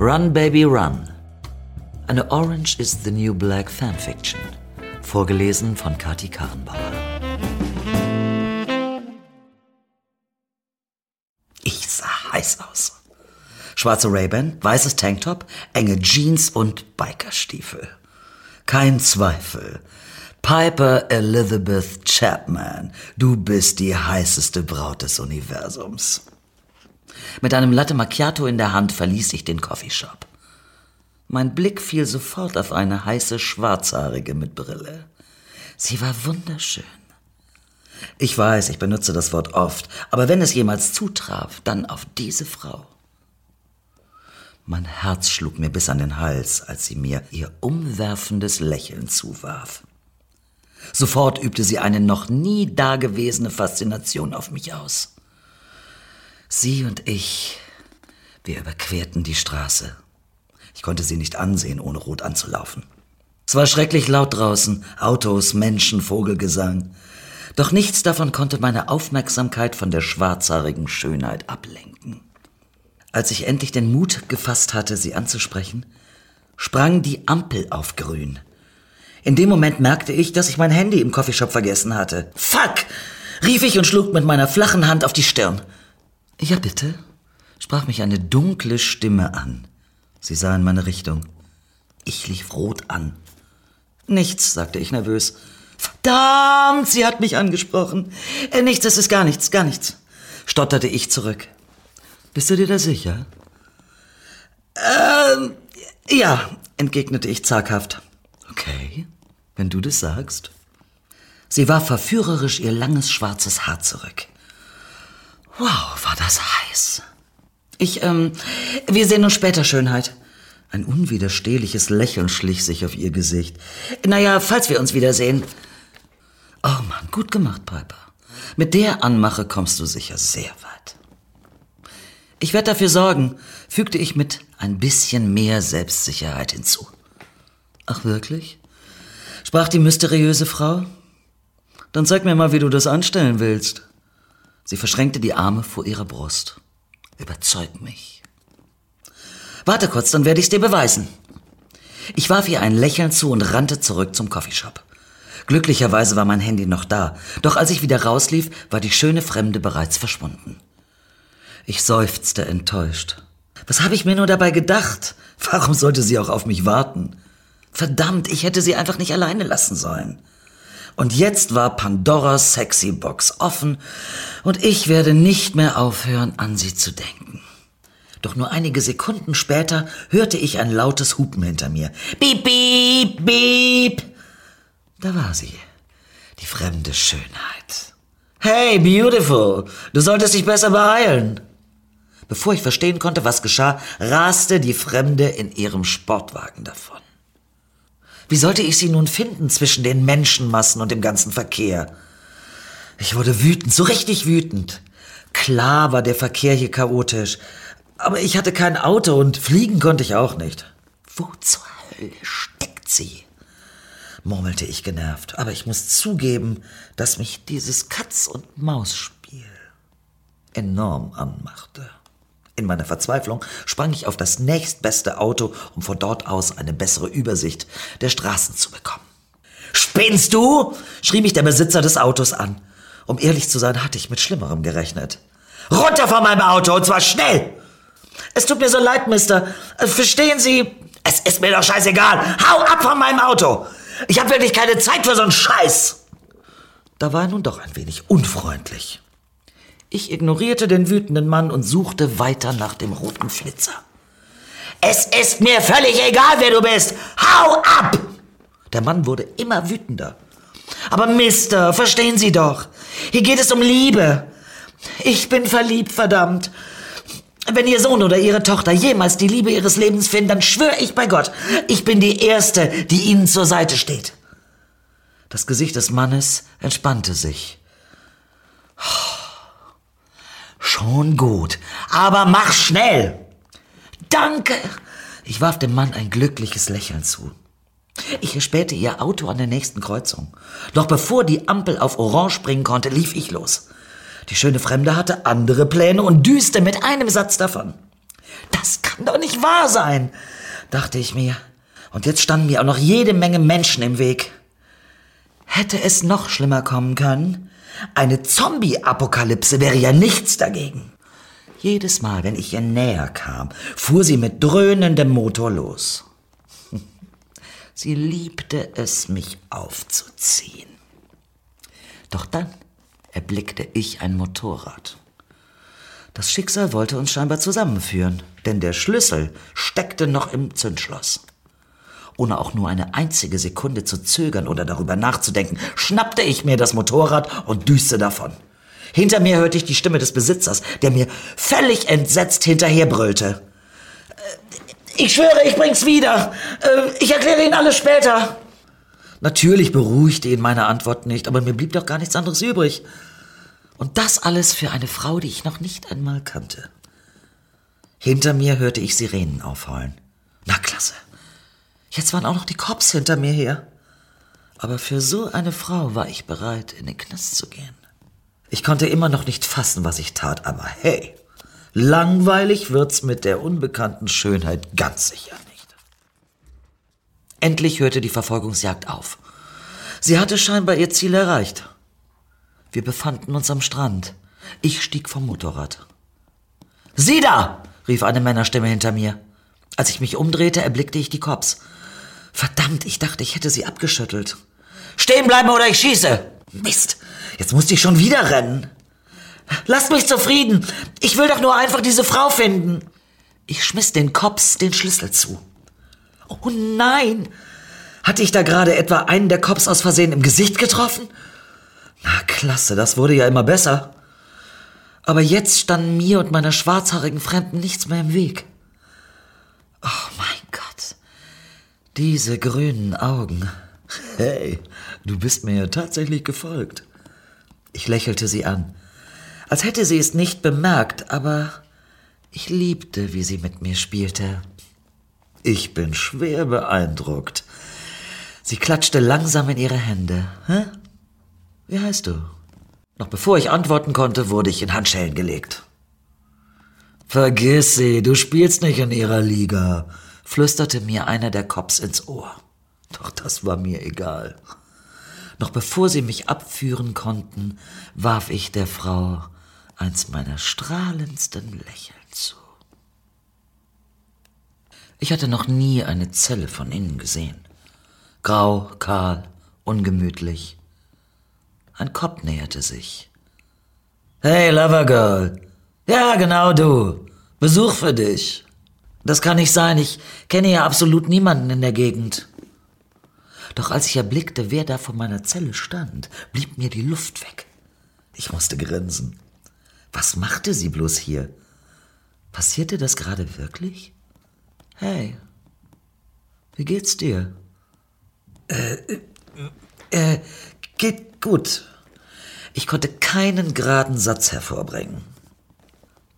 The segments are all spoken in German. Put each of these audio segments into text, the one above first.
Run Baby Run. Eine Orange is the New Black Fanfiction. Vorgelesen von Kati Karrenbauer. Ich sah heiß aus. Schwarze Ray-Ban, weißes Tanktop, enge Jeans und Bikerstiefel. Kein Zweifel. Piper Elizabeth Chapman, du bist die heißeste Braut des Universums. Mit einem Latte Macchiato in der Hand verließ ich den Coffeeshop. Mein Blick fiel sofort auf eine heiße Schwarzhaarige mit Brille. Sie war wunderschön. Ich weiß, ich benutze das Wort oft, aber wenn es jemals zutraf, dann auf diese Frau. Mein Herz schlug mir bis an den Hals, als sie mir ihr umwerfendes Lächeln zuwarf. Sofort übte sie eine noch nie dagewesene Faszination auf mich aus. Sie und ich, wir überquerten die Straße. Ich konnte sie nicht ansehen, ohne rot anzulaufen. Es war schrecklich laut draußen, Autos, Menschen, Vogelgesang. Doch nichts davon konnte meine Aufmerksamkeit von der schwarzhaarigen Schönheit ablenken. Als ich endlich den Mut gefasst hatte, sie anzusprechen, sprang die Ampel auf grün. In dem Moment merkte ich, dass ich mein Handy im Coffeeshop vergessen hatte. Fuck! rief ich und schlug mit meiner flachen Hand auf die Stirn. Ja, bitte? sprach mich eine dunkle Stimme an. Sie sah in meine Richtung. Ich lief rot an. Nichts, sagte ich nervös. Verdammt, sie hat mich angesprochen. Äh, nichts, es ist gar nichts, gar nichts, stotterte ich zurück. Bist du dir da sicher? Ähm, ja, entgegnete ich zaghaft. Okay, wenn du das sagst. Sie warf verführerisch ihr langes schwarzes Haar zurück. Wow, war das heiß. Ich, ähm, wir sehen uns später, Schönheit. Ein unwiderstehliches Lächeln schlich sich auf ihr Gesicht. Naja, falls wir uns wiedersehen. Oh Mann, gut gemacht, Piper. Mit der Anmache kommst du sicher sehr weit. Ich werde dafür sorgen, fügte ich mit ein bisschen mehr Selbstsicherheit hinzu. Ach wirklich? sprach die mysteriöse Frau. Dann zeig mir mal, wie du das anstellen willst. Sie verschränkte die Arme vor ihrer Brust. Überzeug mich. Warte kurz, dann werde ich's dir beweisen. Ich warf ihr ein Lächeln zu und rannte zurück zum Coffeeshop. Glücklicherweise war mein Handy noch da, doch als ich wieder rauslief, war die schöne Fremde bereits verschwunden. Ich seufzte enttäuscht. Was habe ich mir nur dabei gedacht? Warum sollte sie auch auf mich warten? Verdammt, ich hätte sie einfach nicht alleine lassen sollen. Und jetzt war Pandoras Sexy Box offen und ich werde nicht mehr aufhören, an sie zu denken. Doch nur einige Sekunden später hörte ich ein lautes Hupen hinter mir. Piep, piep, piep. Da war sie, die fremde Schönheit. Hey, beautiful, du solltest dich besser beeilen. Bevor ich verstehen konnte, was geschah, raste die Fremde in ihrem Sportwagen davon. Wie sollte ich sie nun finden zwischen den Menschenmassen und dem ganzen Verkehr? Ich wurde wütend, so richtig wütend. Klar war der Verkehr hier chaotisch, aber ich hatte kein Auto und fliegen konnte ich auch nicht. Wo zur Hölle steckt sie? murmelte ich genervt, aber ich muss zugeben, dass mich dieses Katz- und Maus-Spiel enorm anmachte. In meiner Verzweiflung sprang ich auf das nächstbeste Auto, um von dort aus eine bessere Übersicht der Straßen zu bekommen. Spinnst du? schrie mich der Besitzer des Autos an. Um ehrlich zu sein, hatte ich mit Schlimmerem gerechnet. Runter von meinem Auto, und zwar schnell! Es tut mir so leid, Mister. Äh, verstehen Sie? Es ist mir doch scheißegal. Hau ab von meinem Auto! Ich habe wirklich keine Zeit für so einen Scheiß! Da war er nun doch ein wenig unfreundlich. Ich ignorierte den wütenden Mann und suchte weiter nach dem roten Flitzer. Es ist mir völlig egal, wer du bist. Hau ab! Der Mann wurde immer wütender. Aber Mister, verstehen Sie doch. Hier geht es um Liebe. Ich bin verliebt, verdammt. Wenn Ihr Sohn oder Ihre Tochter jemals die Liebe Ihres Lebens finden, dann schwöre ich bei Gott, ich bin die Erste, die Ihnen zur Seite steht. Das Gesicht des Mannes entspannte sich. Schon gut, aber mach schnell. Danke. Ich warf dem Mann ein glückliches Lächeln zu. Ich erspähte ihr Auto an der nächsten Kreuzung. Doch bevor die Ampel auf Orange springen konnte, lief ich los. Die schöne Fremde hatte andere Pläne und düste mit einem Satz davon. Das kann doch nicht wahr sein, dachte ich mir. Und jetzt standen mir auch noch jede Menge Menschen im Weg. Hätte es noch schlimmer kommen können? Eine Zombie-Apokalypse wäre ja nichts dagegen. Jedes Mal, wenn ich ihr näher kam, fuhr sie mit dröhnendem Motor los. Sie liebte es, mich aufzuziehen. Doch dann erblickte ich ein Motorrad. Das Schicksal wollte uns scheinbar zusammenführen, denn der Schlüssel steckte noch im Zündschloss. Ohne auch nur eine einzige Sekunde zu zögern oder darüber nachzudenken, schnappte ich mir das Motorrad und düste davon. Hinter mir hörte ich die Stimme des Besitzers, der mir völlig entsetzt hinterherbrüllte. Äh, ich schwöre, ich bring's wieder. Äh, ich erkläre Ihnen alles später. Natürlich beruhigte ihn meine Antwort nicht, aber mir blieb doch gar nichts anderes übrig. Und das alles für eine Frau, die ich noch nicht einmal kannte. Hinter mir hörte ich Sirenen aufheulen. Na klasse. Jetzt waren auch noch die Cops hinter mir her. Aber für so eine Frau war ich bereit, in den Knast zu gehen. Ich konnte immer noch nicht fassen, was ich tat, aber hey, langweilig wird's mit der unbekannten Schönheit ganz sicher nicht. Endlich hörte die Verfolgungsjagd auf. Sie hatte scheinbar ihr Ziel erreicht. Wir befanden uns am Strand. Ich stieg vom Motorrad. Sieh da! rief eine Männerstimme hinter mir. Als ich mich umdrehte, erblickte ich die Cops. Verdammt, ich dachte, ich hätte sie abgeschüttelt. Stehen bleiben oder ich schieße! Mist, jetzt musste ich schon wieder rennen. Lasst mich zufrieden. Ich will doch nur einfach diese Frau finden. Ich schmiss den Cops den Schlüssel zu. Oh nein! Hatte ich da gerade etwa einen der Cops aus Versehen im Gesicht getroffen? Na klasse, das wurde ja immer besser. Aber jetzt standen mir und meiner schwarzhaarigen Fremden nichts mehr im Weg. Oh mein diese grünen Augen. Hey, du bist mir ja tatsächlich gefolgt. Ich lächelte sie an, als hätte sie es nicht bemerkt, aber ich liebte, wie sie mit mir spielte. Ich bin schwer beeindruckt. Sie klatschte langsam in ihre Hände. Hä? Wie heißt du? Noch bevor ich antworten konnte, wurde ich in Handschellen gelegt. Vergiss sie, du spielst nicht in ihrer Liga, flüsterte mir einer der Cops ins Ohr. Doch das war mir egal. Noch bevor sie mich abführen konnten, warf ich der Frau eins meiner strahlendsten Lächeln zu. Ich hatte noch nie eine Zelle von innen gesehen. Grau, kahl, ungemütlich. Ein Kopf näherte sich. Hey, Lovergirl. Ja, genau du. Besuch für dich. Das kann nicht sein. Ich kenne ja absolut niemanden in der Gegend. Doch als ich erblickte, wer da vor meiner Zelle stand, blieb mir die Luft weg. Ich musste grinsen. Was machte sie bloß hier? Passierte das gerade wirklich? Hey, wie geht's dir? Äh, äh, äh geht gut. Ich konnte keinen geraden Satz hervorbringen.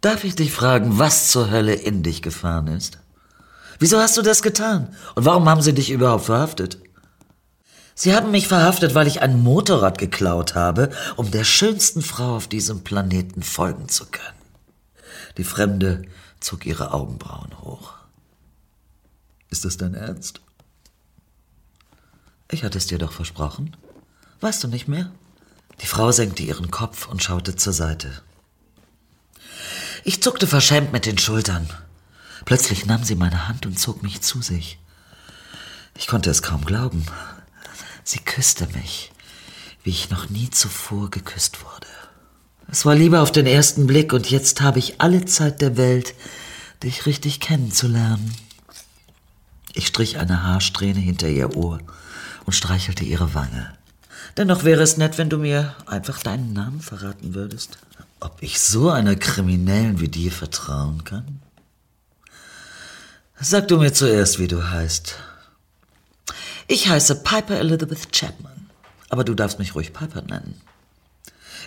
Darf ich dich fragen, was zur Hölle in dich gefahren ist? Wieso hast du das getan? Und warum haben sie dich überhaupt verhaftet? Sie haben mich verhaftet, weil ich ein Motorrad geklaut habe, um der schönsten Frau auf diesem Planeten folgen zu können. Die Fremde zog ihre Augenbrauen hoch. Ist das dein Ernst? Ich hatte es dir doch versprochen. Weißt du nicht mehr? Die Frau senkte ihren Kopf und schaute zur Seite. Ich zuckte verschämt mit den Schultern. Plötzlich nahm sie meine Hand und zog mich zu sich. Ich konnte es kaum glauben. Sie küsste mich, wie ich noch nie zuvor geküsst wurde. Es war Liebe auf den ersten Blick und jetzt habe ich alle Zeit der Welt, dich richtig kennenzulernen. Ich strich eine Haarsträhne hinter ihr Ohr und streichelte ihre Wange. Dennoch wäre es nett, wenn du mir einfach deinen Namen verraten würdest. Ob ich so einer Kriminellen wie dir vertrauen kann? Sag du mir zuerst, wie du heißt. Ich heiße Piper Elizabeth Chapman, aber du darfst mich ruhig Piper nennen.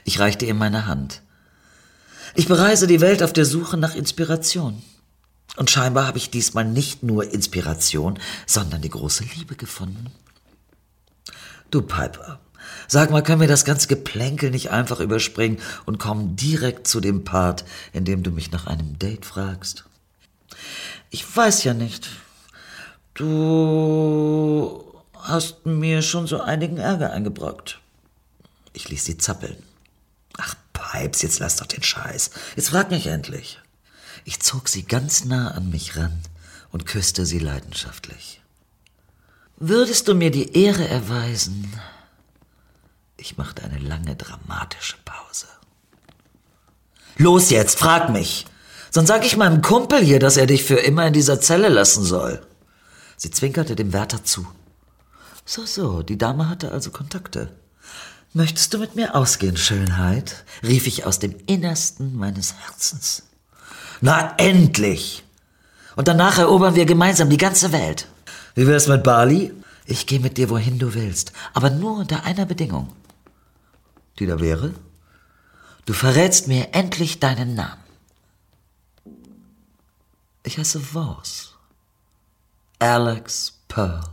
Ich reichte ihr meine Hand. Ich bereise die Welt auf der Suche nach Inspiration. Und scheinbar habe ich diesmal nicht nur Inspiration, sondern die große Liebe gefunden. Du Piper, Sag mal, können wir das ganze Geplänkel nicht einfach überspringen und kommen direkt zu dem Part, in dem du mich nach einem Date fragst? Ich weiß ja nicht. Du hast mir schon so einigen Ärger eingebrockt. Ich ließ sie zappeln. Ach, Pipes, jetzt lass doch den Scheiß. Jetzt frag mich endlich. Ich zog sie ganz nah an mich ran und küsste sie leidenschaftlich. Würdest du mir die Ehre erweisen? Ich machte eine lange dramatische Pause. Los jetzt, frag mich. Sonst sag ich meinem Kumpel hier, dass er dich für immer in dieser Zelle lassen soll. Sie zwinkerte dem Wärter zu. So, so, die Dame hatte also Kontakte. Möchtest du mit mir ausgehen, Schönheit? rief ich aus dem Innersten meines Herzens. Na endlich! Und danach erobern wir gemeinsam die ganze Welt. Wie wär's mit Bali? Ich gehe mit dir, wohin du willst, aber nur unter einer Bedingung. Die da wäre? Du verrätst mir endlich deinen Namen. Ich heiße Voss. Alex Pearl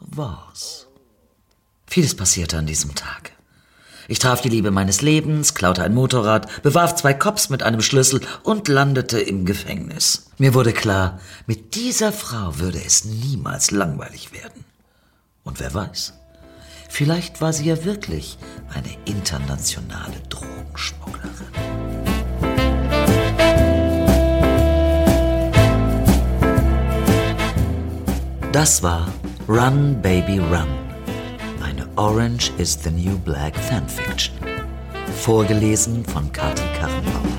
Voss. Vieles passierte an diesem Tag. Ich traf die Liebe meines Lebens, klaute ein Motorrad, bewarf zwei Cops mit einem Schlüssel und landete im Gefängnis. Mir wurde klar, mit dieser Frau würde es niemals langweilig werden. Und wer weiß, vielleicht war sie ja wirklich eine internationale Drogenschmugglerin. Das war Run Baby Run Orange is the New Black Fanfiction. Vorgelesen von Kati Karrenbauer.